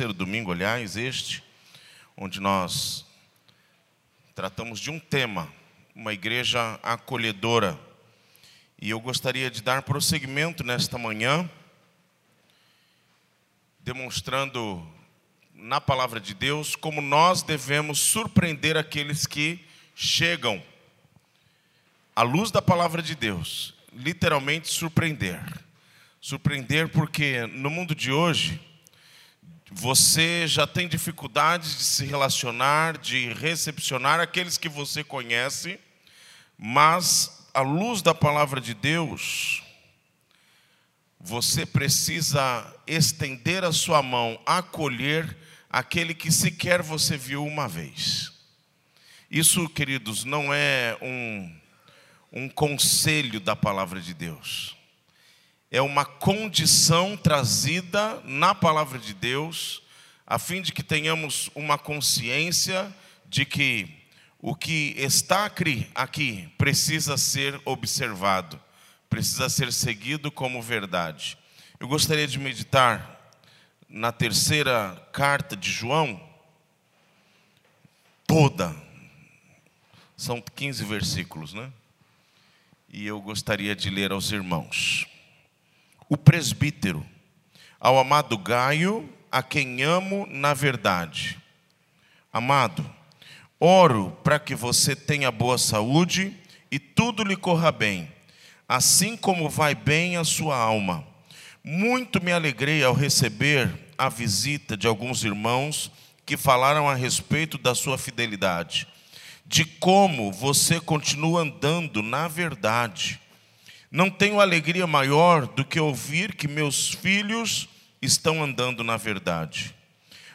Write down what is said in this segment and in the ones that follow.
terceiro domingo, aliás, este, onde nós tratamos de um tema, uma igreja acolhedora. E eu gostaria de dar prosseguimento nesta manhã, demonstrando na palavra de Deus como nós devemos surpreender aqueles que chegam à luz da palavra de Deus, literalmente surpreender. Surpreender porque no mundo de hoje, você já tem dificuldades de se relacionar, de recepcionar aqueles que você conhece, mas à luz da palavra de Deus, você precisa estender a sua mão, acolher aquele que sequer você viu uma vez. Isso, queridos, não é um, um conselho da palavra de Deus é uma condição trazida na palavra de Deus, a fim de que tenhamos uma consciência de que o que está aqui precisa ser observado, precisa ser seguido como verdade. Eu gostaria de meditar na terceira carta de João, toda, são 15 versículos, né? E eu gostaria de ler aos irmãos o presbítero, ao amado Gaio, a quem amo na verdade. Amado, oro para que você tenha boa saúde e tudo lhe corra bem, assim como vai bem a sua alma. Muito me alegrei ao receber a visita de alguns irmãos que falaram a respeito da sua fidelidade, de como você continua andando na verdade não tenho alegria maior do que ouvir que meus filhos estão andando na verdade.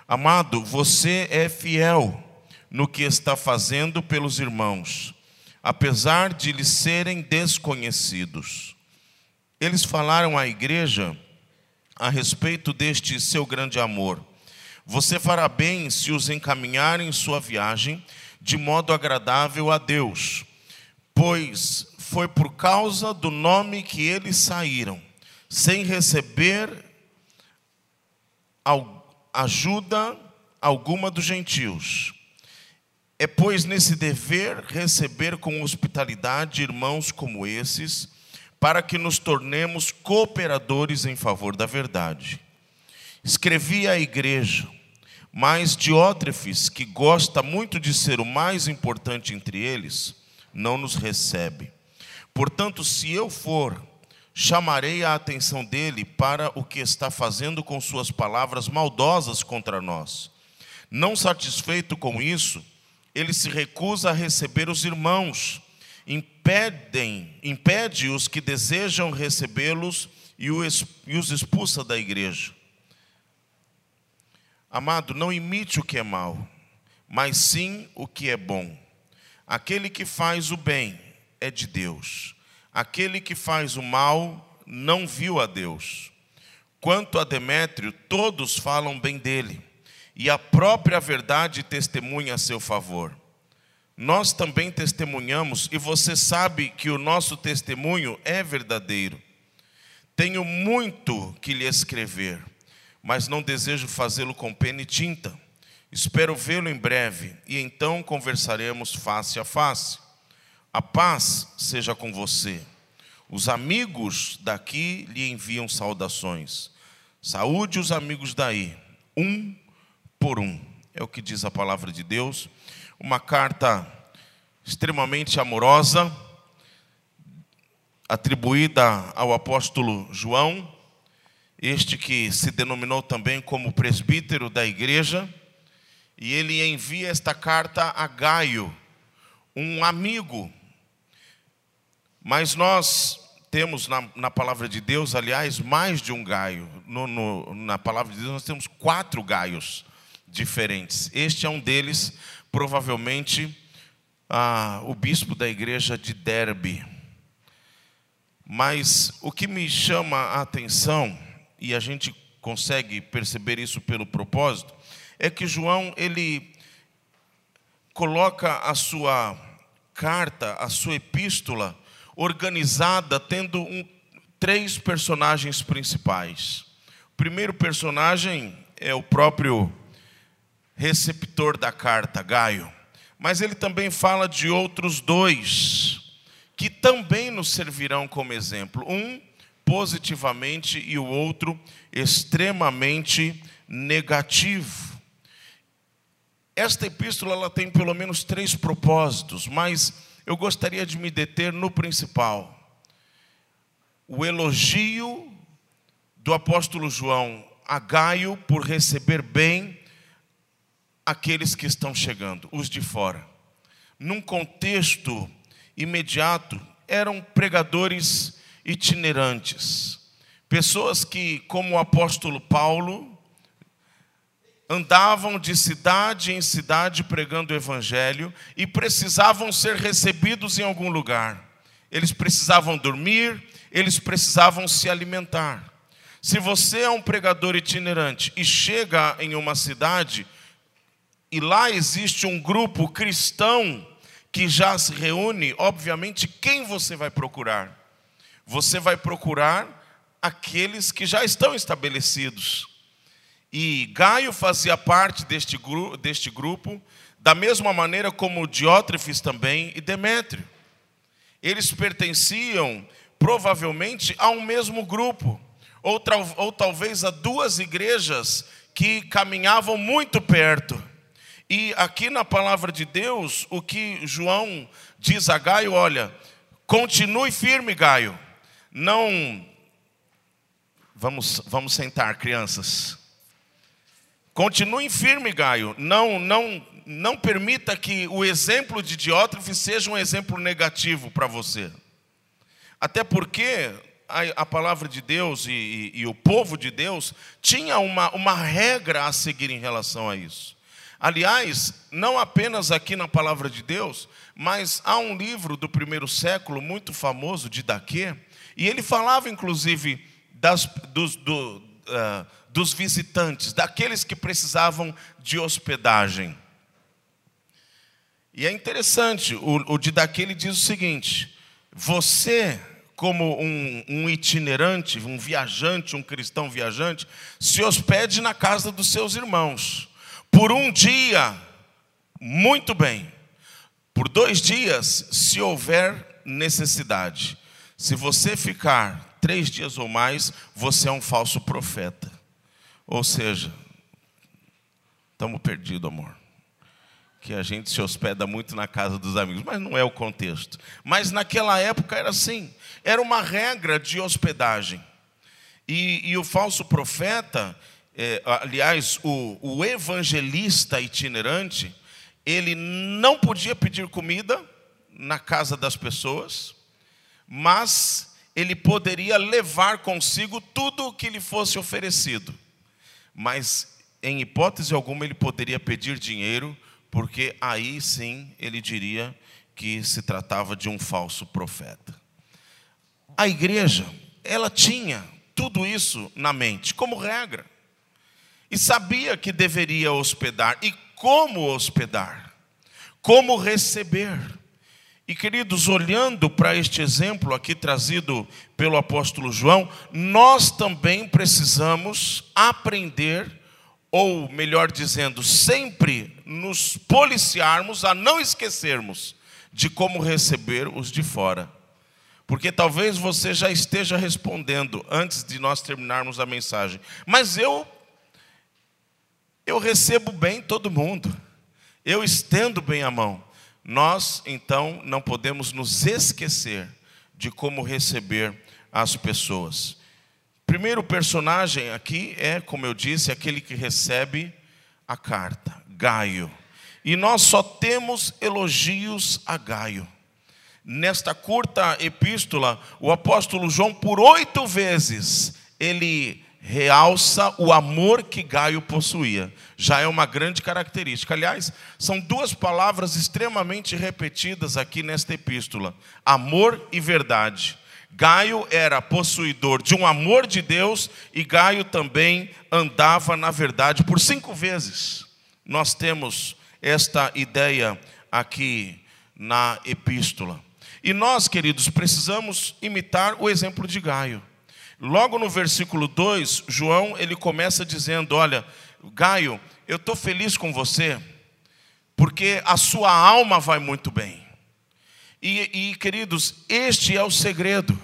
Amado, você é fiel no que está fazendo pelos irmãos, apesar de lhes serem desconhecidos. Eles falaram à igreja a respeito deste seu grande amor. Você fará bem se os encaminhar em sua viagem de modo agradável a Deus, pois foi por causa do nome que eles saíram, sem receber ajuda alguma dos gentios. É, pois, nesse dever receber com hospitalidade irmãos como esses, para que nos tornemos cooperadores em favor da verdade. Escrevi à igreja, mas Diótrefes, que gosta muito de ser o mais importante entre eles, não nos recebe. Portanto, se eu for, chamarei a atenção dele para o que está fazendo com suas palavras maldosas contra nós. Não satisfeito com isso, ele se recusa a receber os irmãos, impedem, impede os que desejam recebê-los e os expulsa da igreja. Amado, não imite o que é mal, mas sim o que é bom. Aquele que faz o bem é de Deus. Aquele que faz o mal não viu a Deus. Quanto a Demétrio, todos falam bem dele, e a própria verdade testemunha a seu favor. Nós também testemunhamos, e você sabe que o nosso testemunho é verdadeiro. Tenho muito que lhe escrever, mas não desejo fazê-lo com pena e tinta. Espero vê-lo em breve, e então conversaremos face a face. A paz seja com você. Os amigos daqui lhe enviam saudações. Saúde os amigos daí, um por um. É o que diz a palavra de Deus. Uma carta extremamente amorosa, atribuída ao apóstolo João, este que se denominou também como presbítero da igreja, e ele envia esta carta a Gaio, um amigo mas nós temos na, na, palavra de Deus, aliás, mais de um gaio. No, no, na palavra de Deus, nós temos quatro gaios diferentes. Este é um deles, provavelmente ah, o bispo da igreja de Derbe. Mas o que me chama a atenção, e a gente consegue perceber isso pelo propósito, é que João ele coloca a sua carta, a sua epístola, organizada tendo um, três personagens principais. O primeiro personagem é o próprio receptor da carta, Gaio. Mas ele também fala de outros dois que também nos servirão como exemplo. Um positivamente e o outro extremamente negativo. Esta epístola ela tem pelo menos três propósitos, mas eu gostaria de me deter no principal. O elogio do apóstolo João a Gaio por receber bem aqueles que estão chegando, os de fora. Num contexto imediato, eram pregadores itinerantes, pessoas que, como o apóstolo Paulo, andavam de cidade em cidade pregando o evangelho e precisavam ser recebidos em algum lugar. Eles precisavam dormir, eles precisavam se alimentar. Se você é um pregador itinerante e chega em uma cidade e lá existe um grupo cristão que já se reúne, obviamente, quem você vai procurar? Você vai procurar aqueles que já estão estabelecidos. E Gaio fazia parte deste, gru deste grupo, da mesma maneira como Diótrefes também e Demétrio. Eles pertenciam provavelmente a um mesmo grupo, ou, ou talvez a duas igrejas que caminhavam muito perto. E aqui na palavra de Deus, o que João diz a Gaio, olha, continue firme, Gaio. Não Vamos vamos sentar, crianças. Continue firme, Gaio. Não, não, não permita que o exemplo de Diótrefes seja um exemplo negativo para você. Até porque a, a palavra de Deus e, e, e, o povo de Deus tinha uma, uma regra a seguir em relação a isso. Aliás, não apenas aqui na palavra de Deus, mas há um livro do primeiro século muito famoso de Daquê, e ele falava inclusive das, dos, do, uh, dos visitantes, daqueles que precisavam de hospedagem. E é interessante, o, o diz o seguinte: você, como um, um itinerante, um viajante, um cristão viajante, se hospede na casa dos seus irmãos. Por um dia, muito bem. Por dois dias, se houver necessidade. Se você ficar três dias ou mais, você é um falso profeta. Ou seja, estamos perdidos, amor. Que a gente se hospeda muito na casa dos amigos, mas não é o contexto. Mas naquela época era assim, era uma regra de hospedagem. E, e o falso profeta, é, aliás, o, o evangelista itinerante, ele não podia pedir comida na casa das pessoas, mas ele poderia levar consigo tudo o que lhe fosse oferecido mas em hipótese alguma ele poderia pedir dinheiro, porque aí sim ele diria que se tratava de um falso profeta. A igreja, ela tinha tudo isso na mente, como regra, e sabia que deveria hospedar e como hospedar, como receber. E queridos, olhando para este exemplo aqui trazido pelo apóstolo João, nós também precisamos aprender, ou melhor dizendo, sempre nos policiarmos a não esquecermos de como receber os de fora. Porque talvez você já esteja respondendo antes de nós terminarmos a mensagem. Mas eu eu recebo bem todo mundo. Eu estendo bem a mão. Nós, então, não podemos nos esquecer de como receber as pessoas. Primeiro personagem aqui é, como eu disse, aquele que recebe a carta, Gaio. E nós só temos elogios a Gaio. Nesta curta epístola, o apóstolo João, por oito vezes, ele realça o amor que Gaio possuía. Já é uma grande característica. Aliás, são duas palavras extremamente repetidas aqui nesta epístola: amor e verdade. Gaio era possuidor de um amor de Deus e Gaio também andava na verdade por cinco vezes. Nós temos esta ideia aqui na epístola. E nós, queridos, precisamos imitar o exemplo de Gaio. Logo no versículo 2, João ele começa dizendo: Olha, Gaio, eu estou feliz com você, porque a sua alma vai muito bem. E, e, queridos, este é o segredo.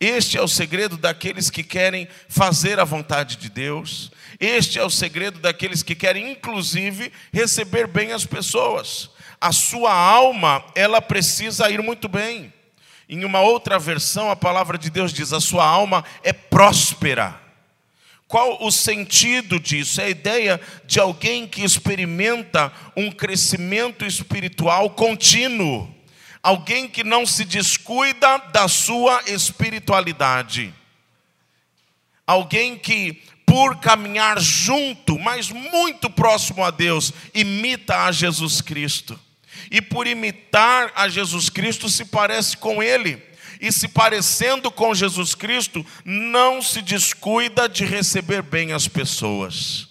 Este é o segredo daqueles que querem fazer a vontade de Deus. Este é o segredo daqueles que querem, inclusive, receber bem as pessoas. A sua alma, ela precisa ir muito bem. Em uma outra versão, a palavra de Deus diz: a sua alma é próspera. Qual o sentido disso? É a ideia de alguém que experimenta um crescimento espiritual contínuo, alguém que não se descuida da sua espiritualidade, alguém que, por caminhar junto, mas muito próximo a Deus, imita a Jesus Cristo, e por imitar a Jesus Cristo se parece com Ele e se parecendo com Jesus Cristo, não se descuida de receber bem as pessoas.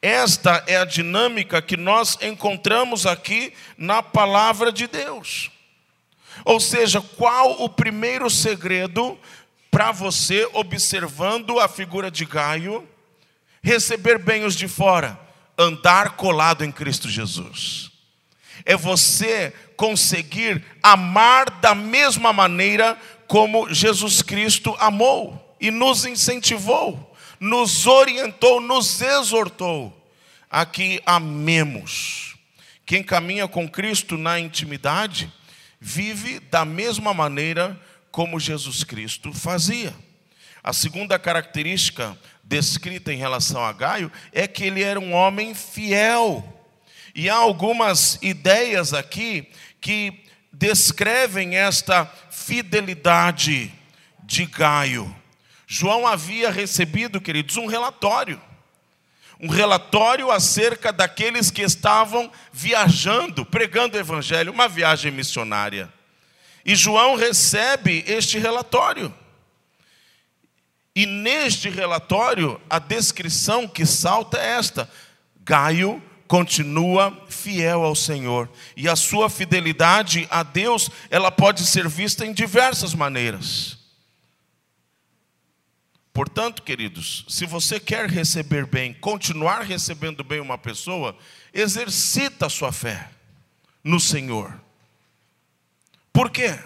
Esta é a dinâmica que nós encontramos aqui na palavra de Deus. Ou seja, qual o primeiro segredo para você, observando a figura de Gaio, receber bem os de fora? Andar colado em Cristo Jesus é você conseguir amar da mesma maneira como Jesus Cristo amou e nos incentivou, nos orientou, nos exortou a que amemos. Quem caminha com Cristo na intimidade vive da mesma maneira como Jesus Cristo fazia. A segunda característica descrita em relação a Gaio é que ele era um homem fiel. E há algumas ideias aqui que descrevem esta fidelidade de Gaio. João havia recebido, queridos, um relatório. Um relatório acerca daqueles que estavam viajando, pregando o evangelho, uma viagem missionária. E João recebe este relatório. E neste relatório, a descrição que salta é esta: Gaio continua fiel ao Senhor. E a sua fidelidade a Deus, ela pode ser vista em diversas maneiras. Portanto, queridos, se você quer receber bem, continuar recebendo bem uma pessoa, exercita a sua fé no Senhor. Por quê?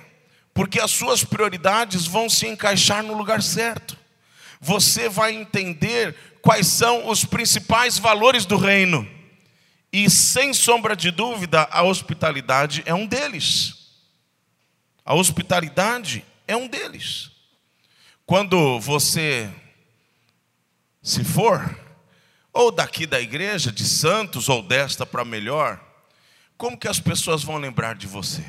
Porque as suas prioridades vão se encaixar no lugar certo. Você vai entender quais são os principais valores do reino. E sem sombra de dúvida, a hospitalidade é um deles. A hospitalidade é um deles. Quando você se for, ou daqui da igreja, de Santos, ou desta para melhor, como que as pessoas vão lembrar de você?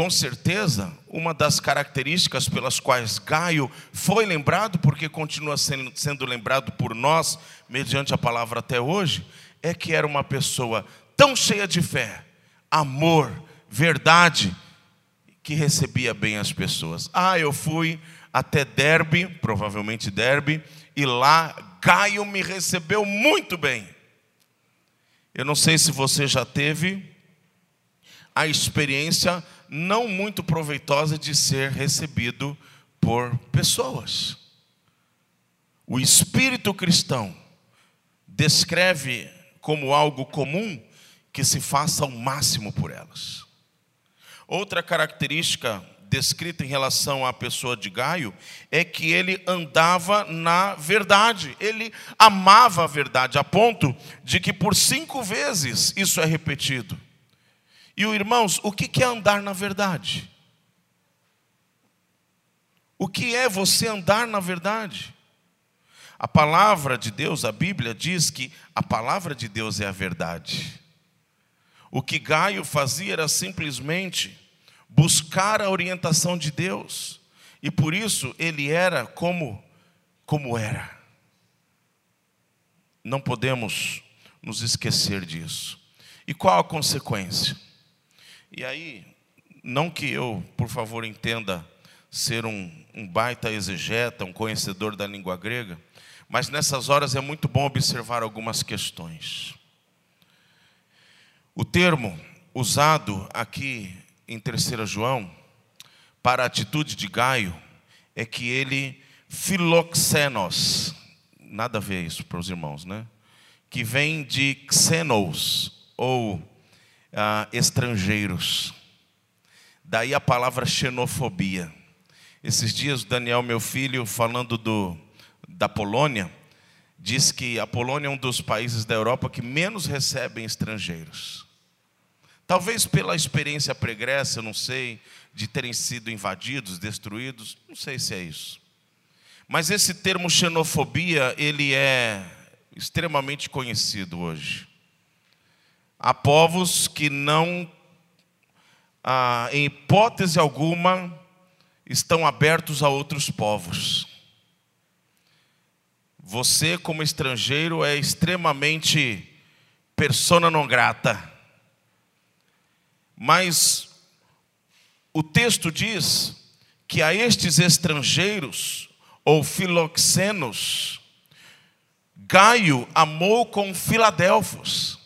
Com certeza, uma das características pelas quais Gaio foi lembrado, porque continua sendo, sendo lembrado por nós, mediante a palavra até hoje, é que era uma pessoa tão cheia de fé, amor, verdade, que recebia bem as pessoas. Ah, eu fui até Derbe, provavelmente Derbe, e lá Gaio me recebeu muito bem. Eu não sei se você já teve a experiência não muito proveitosa de ser recebido por pessoas. O espírito cristão descreve como algo comum que se faça o máximo por elas. Outra característica descrita em relação à pessoa de Gaio é que ele andava na verdade, ele amava a verdade, a ponto de que por cinco vezes isso é repetido. E irmãos, o que é andar na verdade? O que é você andar na verdade? A palavra de Deus, a Bíblia diz que a palavra de Deus é a verdade. O que Gaio fazia era simplesmente buscar a orientação de Deus, e por isso ele era como como era. Não podemos nos esquecer disso. E qual a consequência? E aí, não que eu, por favor, entenda ser um, um baita exegeta, um conhecedor da língua grega, mas nessas horas é muito bom observar algumas questões. O termo usado aqui em 3 João para a atitude de Gaio é que ele filoxenos. nada a ver isso para os irmãos, né? Que vem de xenos, ou ah, estrangeiros. Daí a palavra xenofobia. Esses dias, Daniel, meu filho, falando do, da Polônia, diz que a Polônia é um dos países da Europa que menos recebem estrangeiros. Talvez pela experiência pregressa, não sei, de terem sido invadidos, destruídos, não sei se é isso. Mas esse termo xenofobia, ele é extremamente conhecido hoje. Há povos que não, ah, em hipótese alguma, estão abertos a outros povos. Você, como estrangeiro, é extremamente persona non grata. Mas o texto diz que a estes estrangeiros, ou filoxenos, Gaio amou com Filadelfos.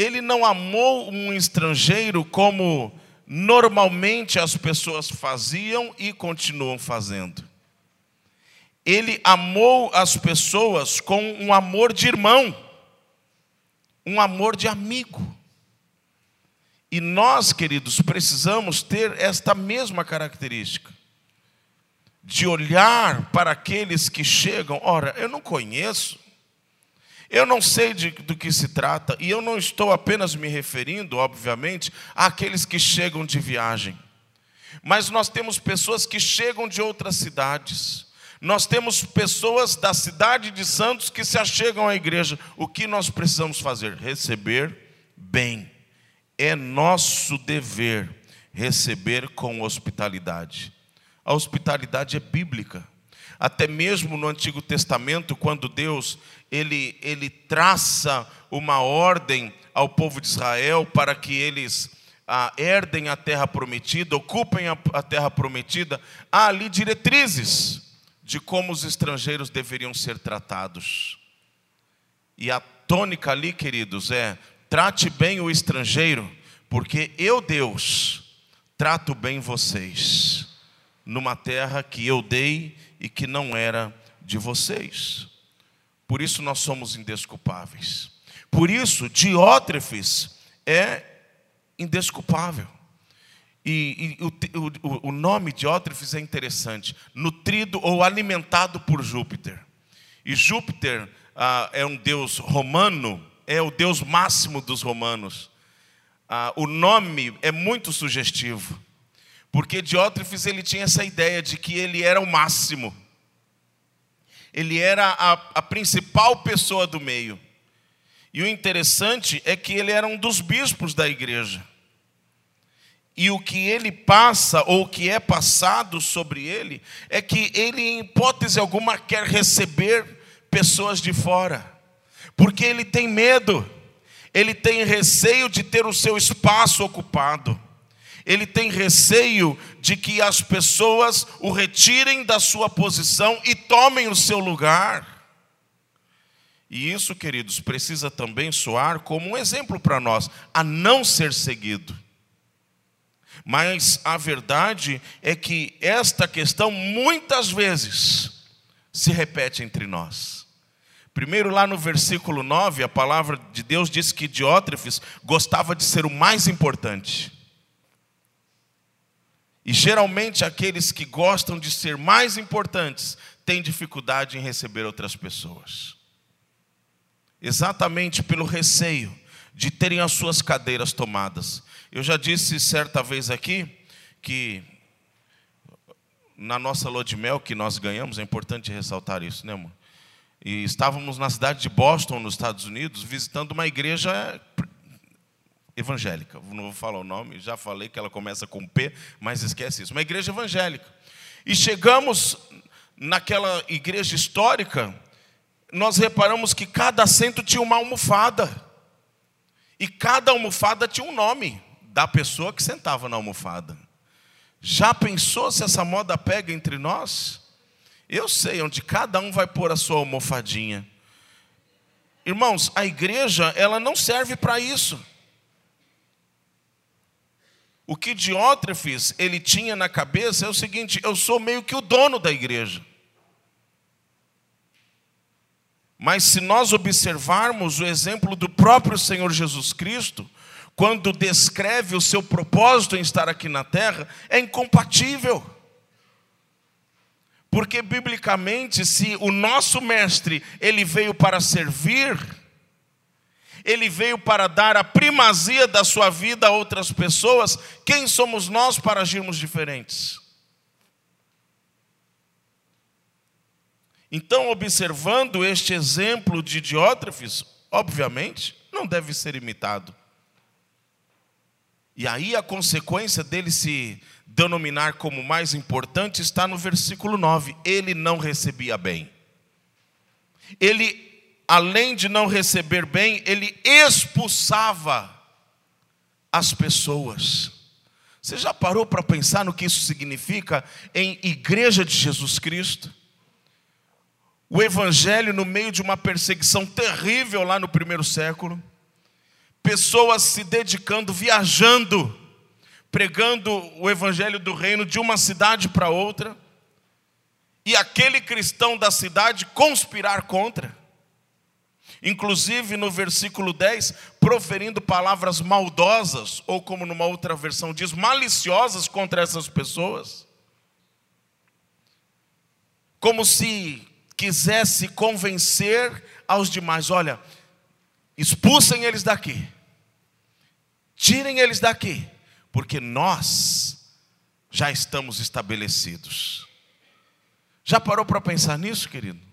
Ele não amou um estrangeiro como normalmente as pessoas faziam e continuam fazendo ele amou as pessoas com um amor de irmão, um amor de amigo. E nós, queridos, precisamos ter esta mesma característica, de olhar para aqueles que chegam. Ora, eu não conheço, eu não sei de, do que se trata, e eu não estou apenas me referindo, obviamente, àqueles que chegam de viagem, mas nós temos pessoas que chegam de outras cidades nós temos pessoas da cidade de Santos que se achegam à igreja. O que nós precisamos fazer? Receber bem. É nosso dever receber com hospitalidade. A hospitalidade é bíblica. Até mesmo no Antigo Testamento, quando Deus ele, ele traça uma ordem ao povo de Israel para que eles ah, herdem a terra prometida, ocupem a, a terra prometida, há ali diretrizes de como os estrangeiros deveriam ser tratados. E a tônica ali, queridos, é: trate bem o estrangeiro, porque eu, Deus, trato bem vocês, numa terra que eu dei e que não era de vocês. Por isso nós somos indesculpáveis. Por isso, Diótrefes é indesculpável. E, e o, o, o, nome Diótrefes é interessante: nutrido ou alimentado por Júpiter. E Júpiter ah, é um deus romano, é o deus máximo dos romanos. Ah, o nome é muito sugestivo, porque Diótrefes ele tinha essa ideia de que ele era o máximo, ele era a, a principal pessoa do meio. E o interessante é que ele era um dos bispos da igreja. E o que ele passa, ou o que é passado sobre ele, é que ele, em hipótese alguma, quer receber pessoas de fora, porque ele tem medo, ele tem receio de ter o seu espaço ocupado, ele tem receio de que as pessoas o retirem da sua posição e tomem o seu lugar. E isso, queridos, precisa também soar como um exemplo para nós, a não ser seguido. Mas a verdade é que esta questão muitas vezes se repete entre nós. Primeiro, lá no versículo 9, a palavra de Deus diz que Diótrefes gostava de ser o mais importante. E geralmente aqueles que gostam de ser mais importantes têm dificuldade em receber outras pessoas. Exatamente pelo receio de terem as suas cadeiras tomadas. Eu já disse certa vez aqui que na nossa lua de mel que nós ganhamos, é importante ressaltar isso, né, amor? E estávamos na cidade de Boston, nos Estados Unidos, visitando uma igreja evangélica. Não vou falar o nome, já falei que ela começa com P, mas esquece isso. Uma igreja evangélica. E chegamos naquela igreja histórica, nós reparamos que cada assento tinha uma almofada. E cada almofada tinha um nome da pessoa que sentava na almofada. Já pensou se essa moda pega entre nós? Eu sei onde cada um vai pôr a sua almofadinha. Irmãos, a igreja, ela não serve para isso. O que Diótrefes ele tinha na cabeça é o seguinte: eu sou meio que o dono da igreja. Mas se nós observarmos o exemplo do próprio Senhor Jesus Cristo, quando descreve o seu propósito em estar aqui na terra, é incompatível. Porque biblicamente, se o nosso mestre, ele veio para servir, ele veio para dar a primazia da sua vida a outras pessoas, quem somos nós para agirmos diferentes? Então, observando este exemplo de Diótrefes, obviamente, não deve ser imitado. E aí a consequência dele se denominar como mais importante está no versículo 9: ele não recebia bem. Ele, além de não receber bem, ele expulsava as pessoas. Você já parou para pensar no que isso significa em igreja de Jesus Cristo? o evangelho no meio de uma perseguição terrível lá no primeiro século, pessoas se dedicando, viajando, pregando o evangelho do reino de uma cidade para outra, e aquele cristão da cidade conspirar contra. Inclusive no versículo 10, proferindo palavras maldosas, ou como numa outra versão diz, maliciosas contra essas pessoas. Como se quisesse convencer aos demais: olha, expulsem eles daqui, tirem eles daqui, porque nós já estamos estabelecidos. Já parou para pensar nisso, querido?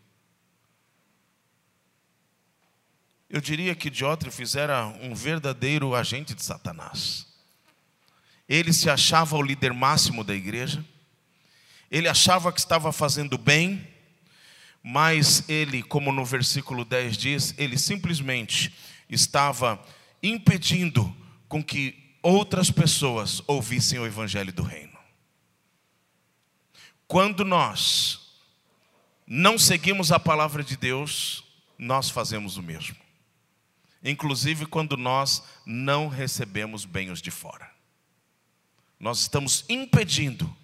Eu diria que Diótrefes era um verdadeiro agente de Satanás. Ele se achava o líder máximo da igreja, ele achava que estava fazendo bem, mas ele, como no versículo 10 diz, ele simplesmente estava impedindo com que outras pessoas ouvissem o evangelho do reino. Quando nós não seguimos a palavra de Deus, nós fazemos o mesmo. Inclusive quando nós não recebemos bens de fora. Nós estamos impedindo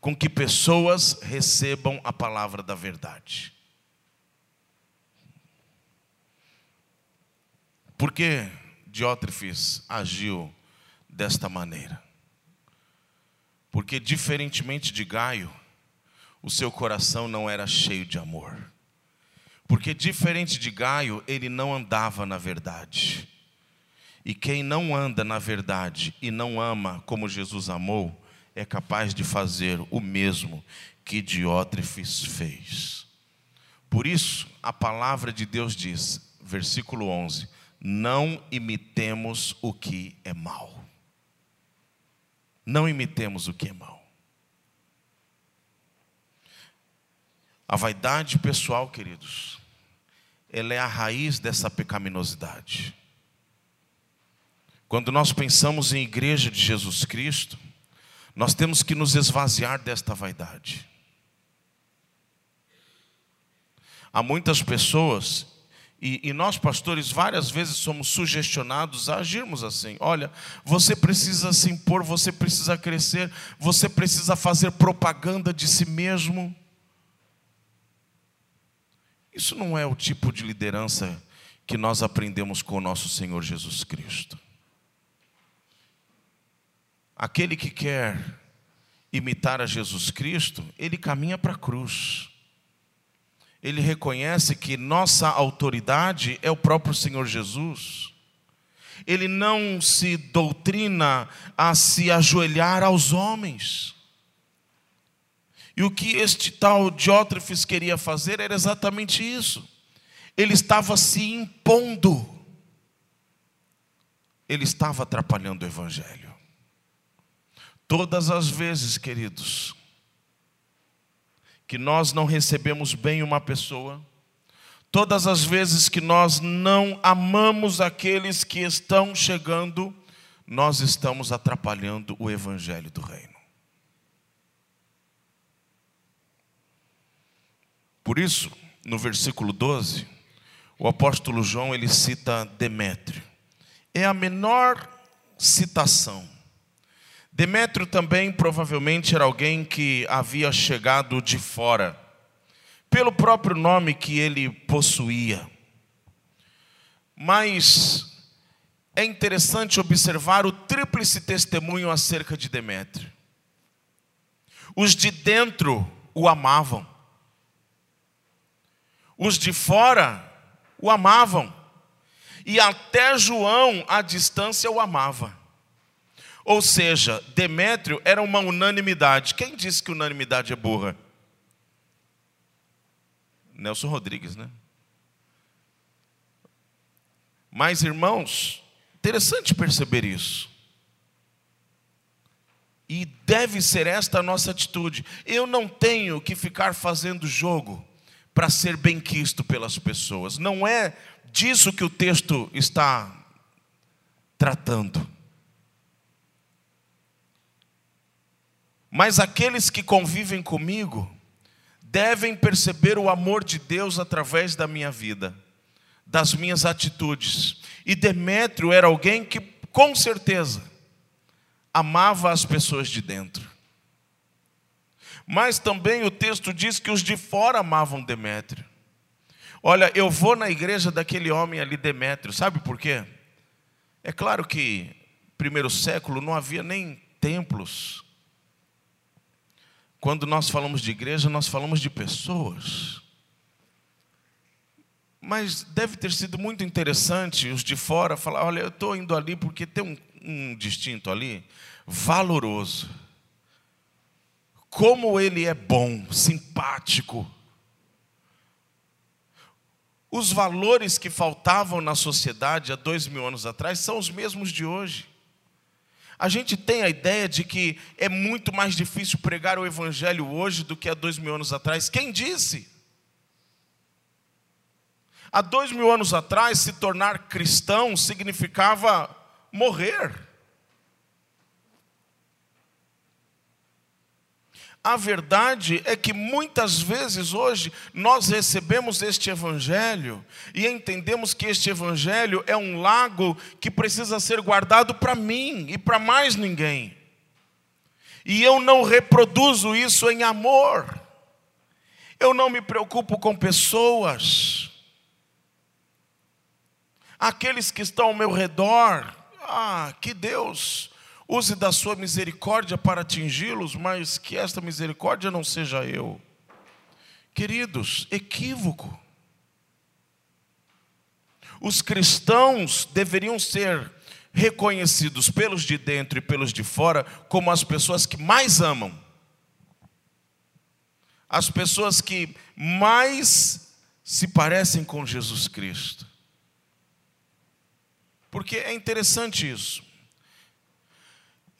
com que pessoas recebam a palavra da verdade. Por que Diótrefes agiu desta maneira? Porque, diferentemente de Gaio, o seu coração não era cheio de amor. Porque, diferente de Gaio, ele não andava na verdade. E quem não anda na verdade e não ama como Jesus amou, é capaz de fazer o mesmo que Diótrefes fez. Por isso, a palavra de Deus diz, versículo 11: não imitemos o que é mal. Não imitemos o que é mal. A vaidade pessoal, queridos, ela é a raiz dessa pecaminosidade. Quando nós pensamos em igreja de Jesus Cristo, nós temos que nos esvaziar desta vaidade. Há muitas pessoas e, e, nós, pastores, várias vezes somos sugestionados a agirmos assim. Olha, você precisa se impor, você precisa crescer, você precisa fazer propaganda de si mesmo. Isso não é o tipo de liderança que nós aprendemos com o nosso Senhor Jesus Cristo. Aquele que quer imitar a Jesus Cristo, ele caminha para a cruz ele reconhece que nossa autoridade é o próprio Senhor Jesus. Ele não se doutrina a se ajoelhar aos homens. E o que este tal Diótrefes queria fazer era exatamente isso. Ele estava se impondo. Ele estava atrapalhando o evangelho. Todas as vezes, queridos, que nós não recebemos bem uma pessoa, todas as vezes que nós não amamos aqueles que estão chegando, nós estamos atrapalhando o evangelho do reino. Por isso, no versículo 12, o apóstolo João ele cita Demétrio. É a menor citação Demétrio também provavelmente era alguém que havia chegado de fora, pelo próprio nome que ele possuía. Mas é interessante observar o tríplice testemunho acerca de Demétrio. Os de dentro o amavam, os de fora o amavam, e até João, à distância, o amava. Ou seja, Demétrio era uma unanimidade. Quem disse que unanimidade é burra? Nelson Rodrigues, né? Mas, irmãos, interessante perceber isso. E deve ser esta a nossa atitude. Eu não tenho que ficar fazendo jogo para ser benquisto pelas pessoas. Não é disso que o texto está tratando. Mas aqueles que convivem comigo devem perceber o amor de Deus através da minha vida, das minhas atitudes. E Demétrio era alguém que, com certeza, amava as pessoas de dentro. Mas também o texto diz que os de fora amavam Demétrio. Olha, eu vou na igreja daquele homem ali, Demétrio, sabe por quê? É claro que, primeiro século, não havia nem templos. Quando nós falamos de igreja, nós falamos de pessoas. Mas deve ter sido muito interessante os de fora falar: olha, eu estou indo ali porque tem um, um distinto ali, valoroso. Como ele é bom, simpático. Os valores que faltavam na sociedade há dois mil anos atrás são os mesmos de hoje. A gente tem a ideia de que é muito mais difícil pregar o Evangelho hoje do que há dois mil anos atrás. Quem disse? Há dois mil anos atrás, se tornar cristão significava morrer. A verdade é que muitas vezes hoje nós recebemos este Evangelho e entendemos que este Evangelho é um lago que precisa ser guardado para mim e para mais ninguém. E eu não reproduzo isso em amor, eu não me preocupo com pessoas, aqueles que estão ao meu redor, ah, que Deus use da sua misericórdia para atingi-los, mas que esta misericórdia não seja eu. Queridos, equívoco. Os cristãos deveriam ser reconhecidos pelos de dentro e pelos de fora como as pessoas que mais amam, as pessoas que mais se parecem com Jesus Cristo. Porque é interessante isso.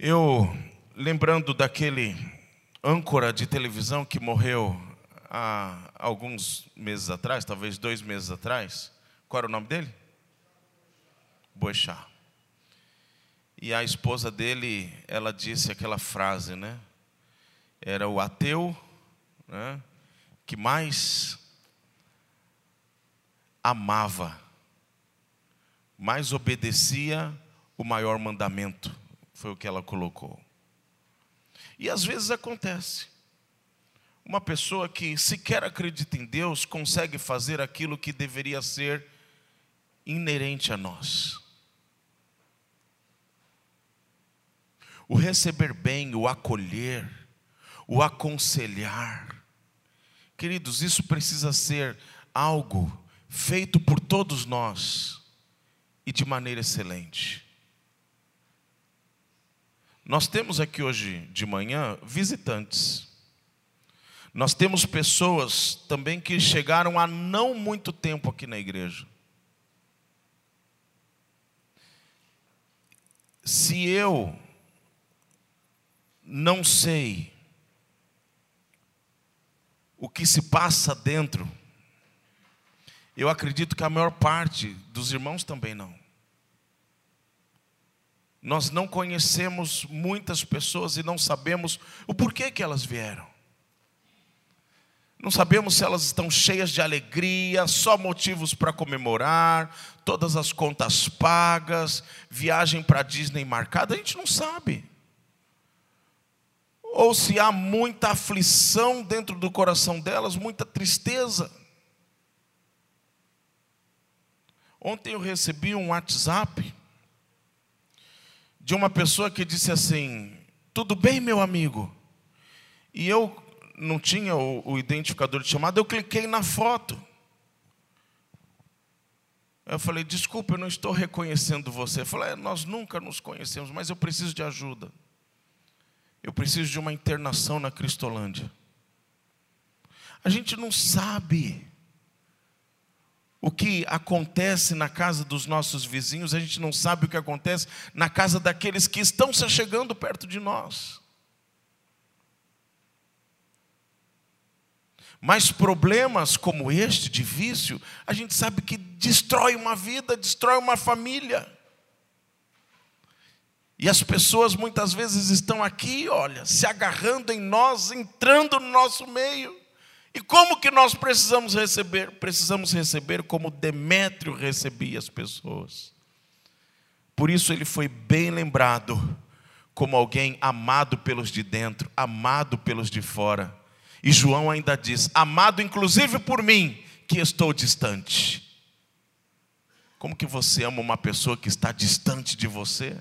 Eu, lembrando daquele âncora de televisão que morreu há alguns meses atrás, talvez dois meses atrás, qual era o nome dele? Boechat. E a esposa dele, ela disse aquela frase, né? Era o ateu né, que mais amava, mais obedecia o maior mandamento foi o que ela colocou. E às vezes acontece. Uma pessoa que sequer acredita em Deus consegue fazer aquilo que deveria ser inerente a nós. O receber bem, o acolher, o aconselhar. Queridos, isso precisa ser algo feito por todos nós e de maneira excelente. Nós temos aqui hoje de manhã visitantes. Nós temos pessoas também que chegaram há não muito tempo aqui na igreja. Se eu não sei o que se passa dentro, eu acredito que a maior parte dos irmãos também não. Nós não conhecemos muitas pessoas e não sabemos o porquê que elas vieram. Não sabemos se elas estão cheias de alegria, só motivos para comemorar, todas as contas pagas, viagem para Disney marcada, a gente não sabe. ou se há muita aflição dentro do coração delas, muita tristeza. Ontem eu recebi um WhatsApp de uma pessoa que disse assim: Tudo bem, meu amigo? E eu não tinha o, o identificador de chamada, eu cliquei na foto. Eu falei: Desculpa, eu não estou reconhecendo você. Eu falei: é, Nós nunca nos conhecemos, mas eu preciso de ajuda. Eu preciso de uma internação na Cristolândia. A gente não sabe o que acontece na casa dos nossos vizinhos, a gente não sabe o que acontece na casa daqueles que estão se chegando perto de nós. Mas problemas como este de vício, a gente sabe que destrói uma vida, destrói uma família. E as pessoas muitas vezes estão aqui, olha, se agarrando em nós, entrando no nosso meio. E como que nós precisamos receber? Precisamos receber como Demétrio recebia as pessoas. Por isso ele foi bem lembrado como alguém amado pelos de dentro, amado pelos de fora. E João ainda diz: amado inclusive por mim, que estou distante. Como que você ama uma pessoa que está distante de você?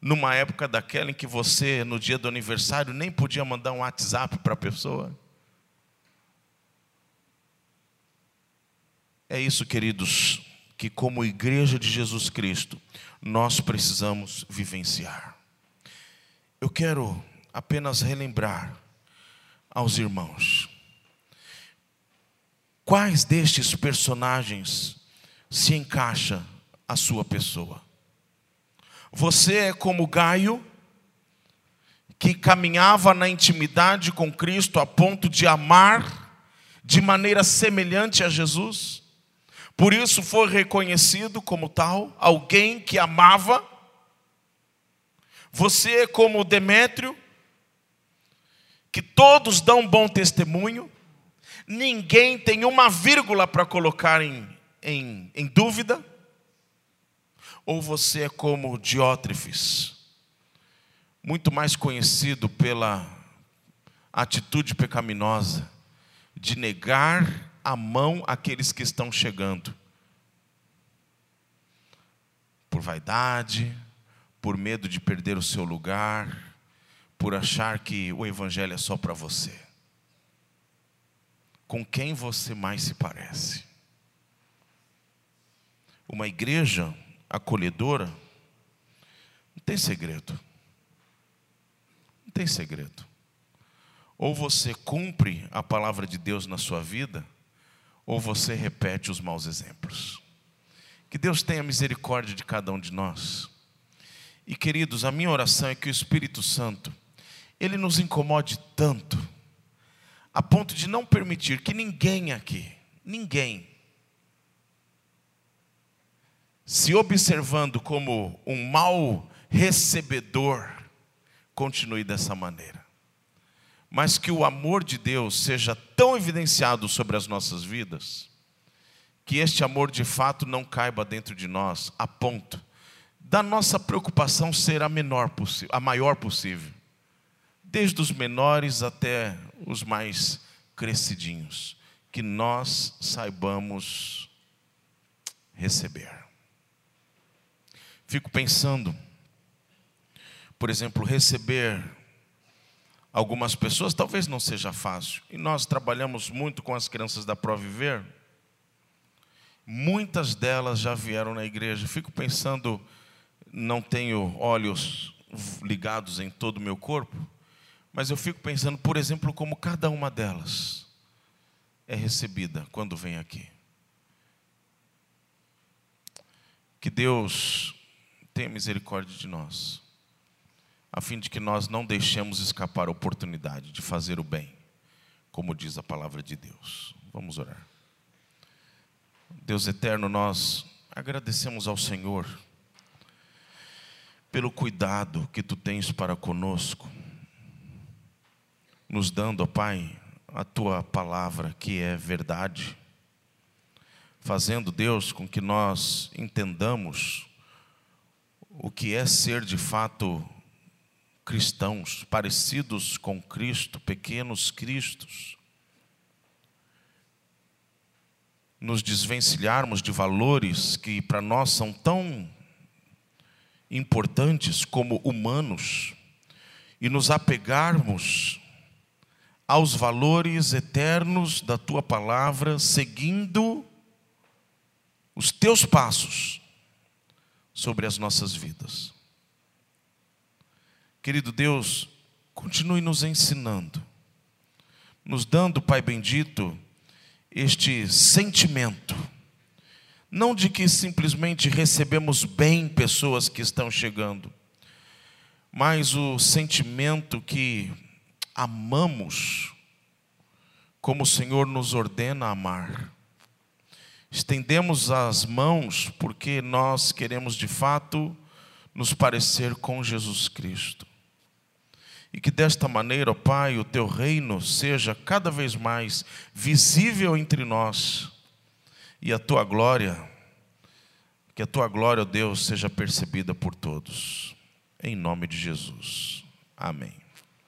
Numa época daquela em que você, no dia do aniversário, nem podia mandar um WhatsApp para a pessoa. É isso, queridos, que como igreja de Jesus Cristo, nós precisamos vivenciar. Eu quero apenas relembrar aos irmãos quais destes personagens se encaixa a sua pessoa. Você é como Gaio, que caminhava na intimidade com Cristo a ponto de amar de maneira semelhante a Jesus. Por isso foi reconhecido como tal, alguém que amava. Você é como Demétrio, que todos dão bom testemunho, ninguém tem uma vírgula para colocar em, em, em dúvida. Ou você é como Diótrefes, muito mais conhecido pela atitude pecaminosa de negar a mão àqueles que estão chegando. Por vaidade, por medo de perder o seu lugar, por achar que o Evangelho é só para você. Com quem você mais se parece? Uma igreja acolhedora não tem segredo. Não tem segredo. Ou você cumpre a palavra de Deus na sua vida, ou você repete os maus exemplos. Que Deus tenha misericórdia de cada um de nós. E queridos, a minha oração é que o Espírito Santo, ele nos incomode tanto, a ponto de não permitir que ninguém aqui, ninguém, se observando como um mau recebedor, continue dessa maneira mas que o amor de Deus seja tão evidenciado sobre as nossas vidas, que este amor de fato não caiba dentro de nós, a ponto da nossa preocupação ser a menor possível, a maior possível, desde os menores até os mais crescidinhos, que nós saibamos receber. Fico pensando, por exemplo, receber algumas pessoas, talvez não seja fácil. E nós trabalhamos muito com as crianças da Proviver. Muitas delas já vieram na igreja. Fico pensando, não tenho olhos ligados em todo o meu corpo, mas eu fico pensando, por exemplo, como cada uma delas é recebida quando vem aqui. Que Deus tenha misericórdia de nós a fim de que nós não deixemos escapar a oportunidade de fazer o bem, como diz a palavra de Deus. Vamos orar. Deus eterno, nós agradecemos ao Senhor pelo cuidado que tu tens para conosco, nos dando, ó Pai, a tua palavra que é verdade, fazendo, Deus, com que nós entendamos o que é ser de fato cristãos, parecidos com Cristo, pequenos cristos. Nos desvencilharmos de valores que para nós são tão importantes como humanos e nos apegarmos aos valores eternos da tua palavra, seguindo os teus passos sobre as nossas vidas. Querido Deus, continue nos ensinando, nos dando, Pai bendito, este sentimento, não de que simplesmente recebemos bem pessoas que estão chegando, mas o sentimento que amamos como o Senhor nos ordena amar. Estendemos as mãos porque nós queremos de fato nos parecer com Jesus Cristo. E que desta maneira, ó Pai, o teu reino seja cada vez mais visível entre nós e a tua glória, que a tua glória, ó Deus, seja percebida por todos. Em nome de Jesus. Amém.